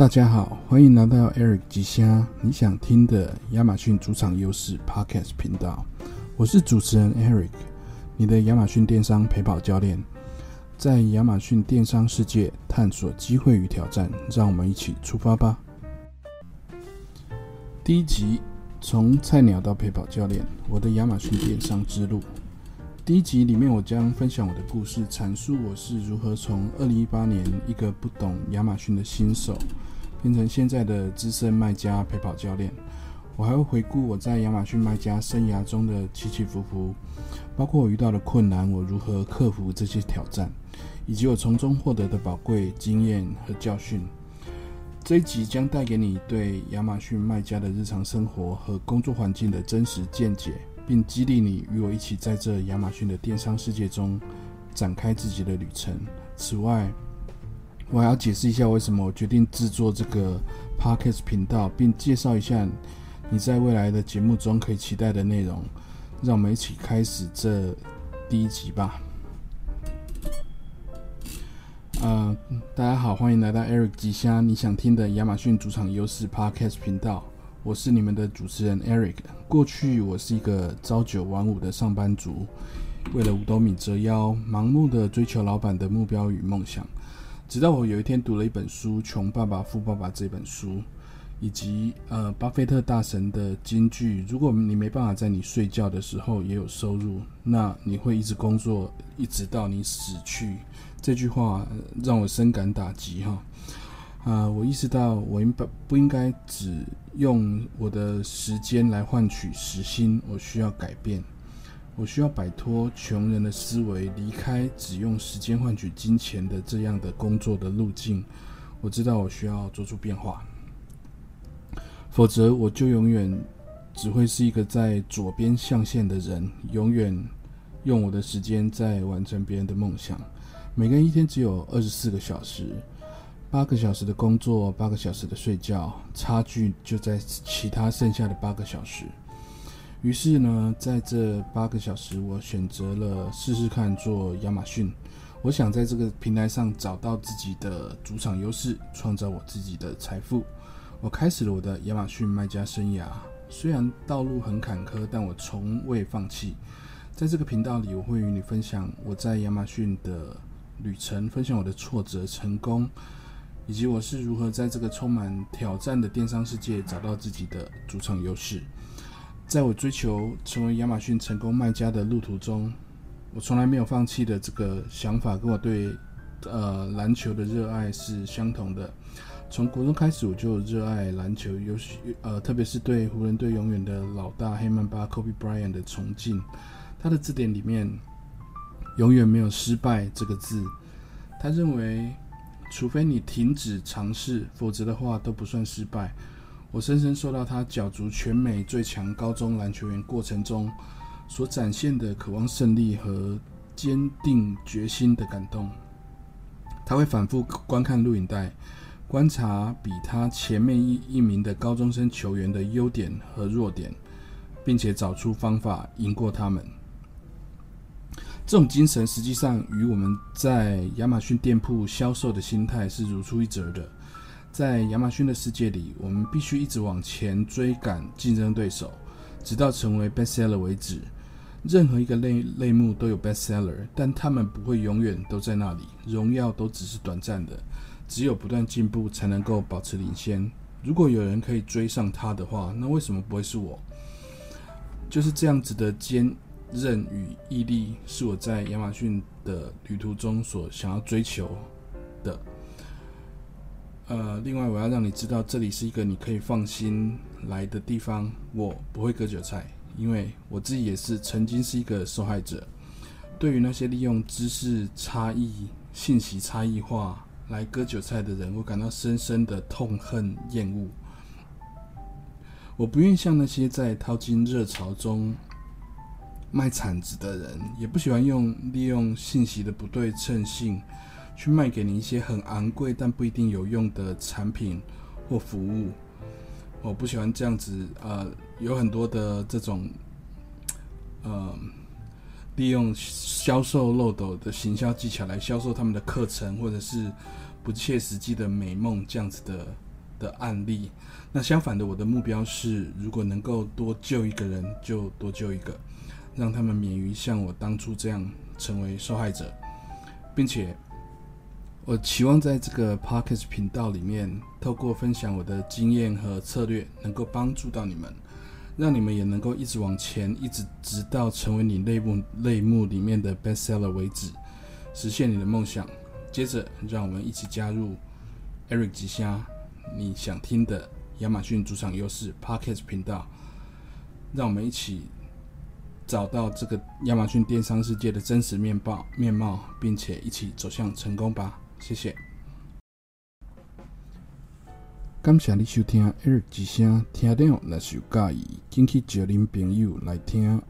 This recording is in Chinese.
大家好，欢迎来到 Eric 吉虾你想听的亚马逊主场优势 Podcast 频道。我是主持人 Eric，你的亚马逊电商陪跑教练，在亚马逊电商世界探索机会与挑战，让我们一起出发吧。第一集，从菜鸟到陪跑教练，我的亚马逊电商之路。第一集里面，我将分享我的故事，阐述我是如何从二零一八年一个不懂亚马逊的新手，变成现在的资深卖家陪跑教练。我还会回顾我在亚马逊卖家生涯中的起起伏伏，包括我遇到的困难，我如何克服这些挑战，以及我从中获得的宝贵经验和教训。这一集将带给你对亚马逊卖家的日常生活和工作环境的真实见解。并激励你与我一起在这亚马逊的电商世界中展开自己的旅程。此外，我还要解释一下为什么我决定制作这个 podcast 频道，并介绍一下你在未来的节目中可以期待的内容。让我们一起开始这第一集吧。呃，大家好，欢迎来到 Eric 吉虾你想听的亚马逊主场优势 podcast 频道。我是你们的主持人 Eric。过去我是一个朝九晚五的上班族，为了五斗米折腰，盲目的追求老板的目标与梦想。直到我有一天读了一本书《穷爸爸富爸爸》这本书，以及呃巴菲特大神的金句：如果你没办法在你睡觉的时候也有收入，那你会一直工作一直到你死去。这句话让我深感打击哈。啊，我意识到我应不不应该只用我的时间来换取时薪，我需要改变，我需要摆脱穷人的思维，离开只用时间换取金钱的这样的工作的路径。我知道我需要做出变化，否则我就永远只会是一个在左边象限的人，永远用我的时间在完成别人的梦想。每个人一天只有二十四个小时。八个小时的工作，八个小时的睡觉，差距就在其他剩下的八个小时。于是呢，在这八个小时，我选择了试试看做亚马逊。我想在这个平台上找到自己的主场优势，创造我自己的财富。我开始了我的亚马逊卖家生涯。虽然道路很坎坷，但我从未放弃。在这个频道里，我会与你分享我在亚马逊的旅程，分享我的挫折、成功。以及我是如何在这个充满挑战的电商世界找到自己的主场优势。在我追求成为亚马逊成功卖家的路途中，我从来没有放弃的这个想法，跟我对呃篮球的热爱是相同的。从国中开始，我就热爱篮球，尤其呃特别是对湖人队永远的老大黑曼巴 Kobe Bryant 的崇敬。他的字典里面永远没有失败这个字。他认为。除非你停止尝试，否则的话都不算失败。我深深受到他角逐全美最强高中篮球员过程中所展现的渴望胜利和坚定决心的感动。他会反复观看录影带，观察比他前面一一名的高中生球员的优点和弱点，并且找出方法赢过他们。这种精神实际上与我们在亚马逊店铺销售的心态是如出一辙的。在亚马逊的世界里，我们必须一直往前追赶竞争对手，直到成为 bestseller 为止。任何一个类类目都有 bestseller，但他们不会永远都在那里。荣耀都只是短暂的，只有不断进步才能够保持领先。如果有人可以追上他的话，那为什么不会是我？就是这样子的坚。韧与毅力是我在亚马逊的旅途中所想要追求的。呃，另外我要让你知道，这里是一个你可以放心来的地方。我不会割韭菜，因为我自己也是曾经是一个受害者。对于那些利用知识差异、信息差异化来割韭菜的人，我感到深深的痛恨、厌恶。我不愿像那些在淘金热潮中。卖铲子的人也不喜欢用利用信息的不对称性，去卖给你一些很昂贵但不一定有用的产品或服务。我不喜欢这样子，呃，有很多的这种，呃，利用销售漏斗的行销技巧来销售他们的课程，或者是不切实际的美梦这样子的的案例。那相反的，我的目标是，如果能够多救一个人，就多救一个，让他们免于像我当初这样成为受害者，并且，我期望在这个 Podcast 频道里面，透过分享我的经验和策略，能够帮助到你们，让你们也能够一直往前，一直直到成为你类目类目里面的 Bestseller 为止，实现你的梦想。接着，让我们一起加入 Eric 吉虾，你想听的。亚马逊主场优势 Podcast 频道，让我们一起找到这个亚马逊电商世界的真实面貌面貌，并且一起走向成功吧！谢谢。感谢你收听一日之声，听众若是有介意，请去叫恁朋友来听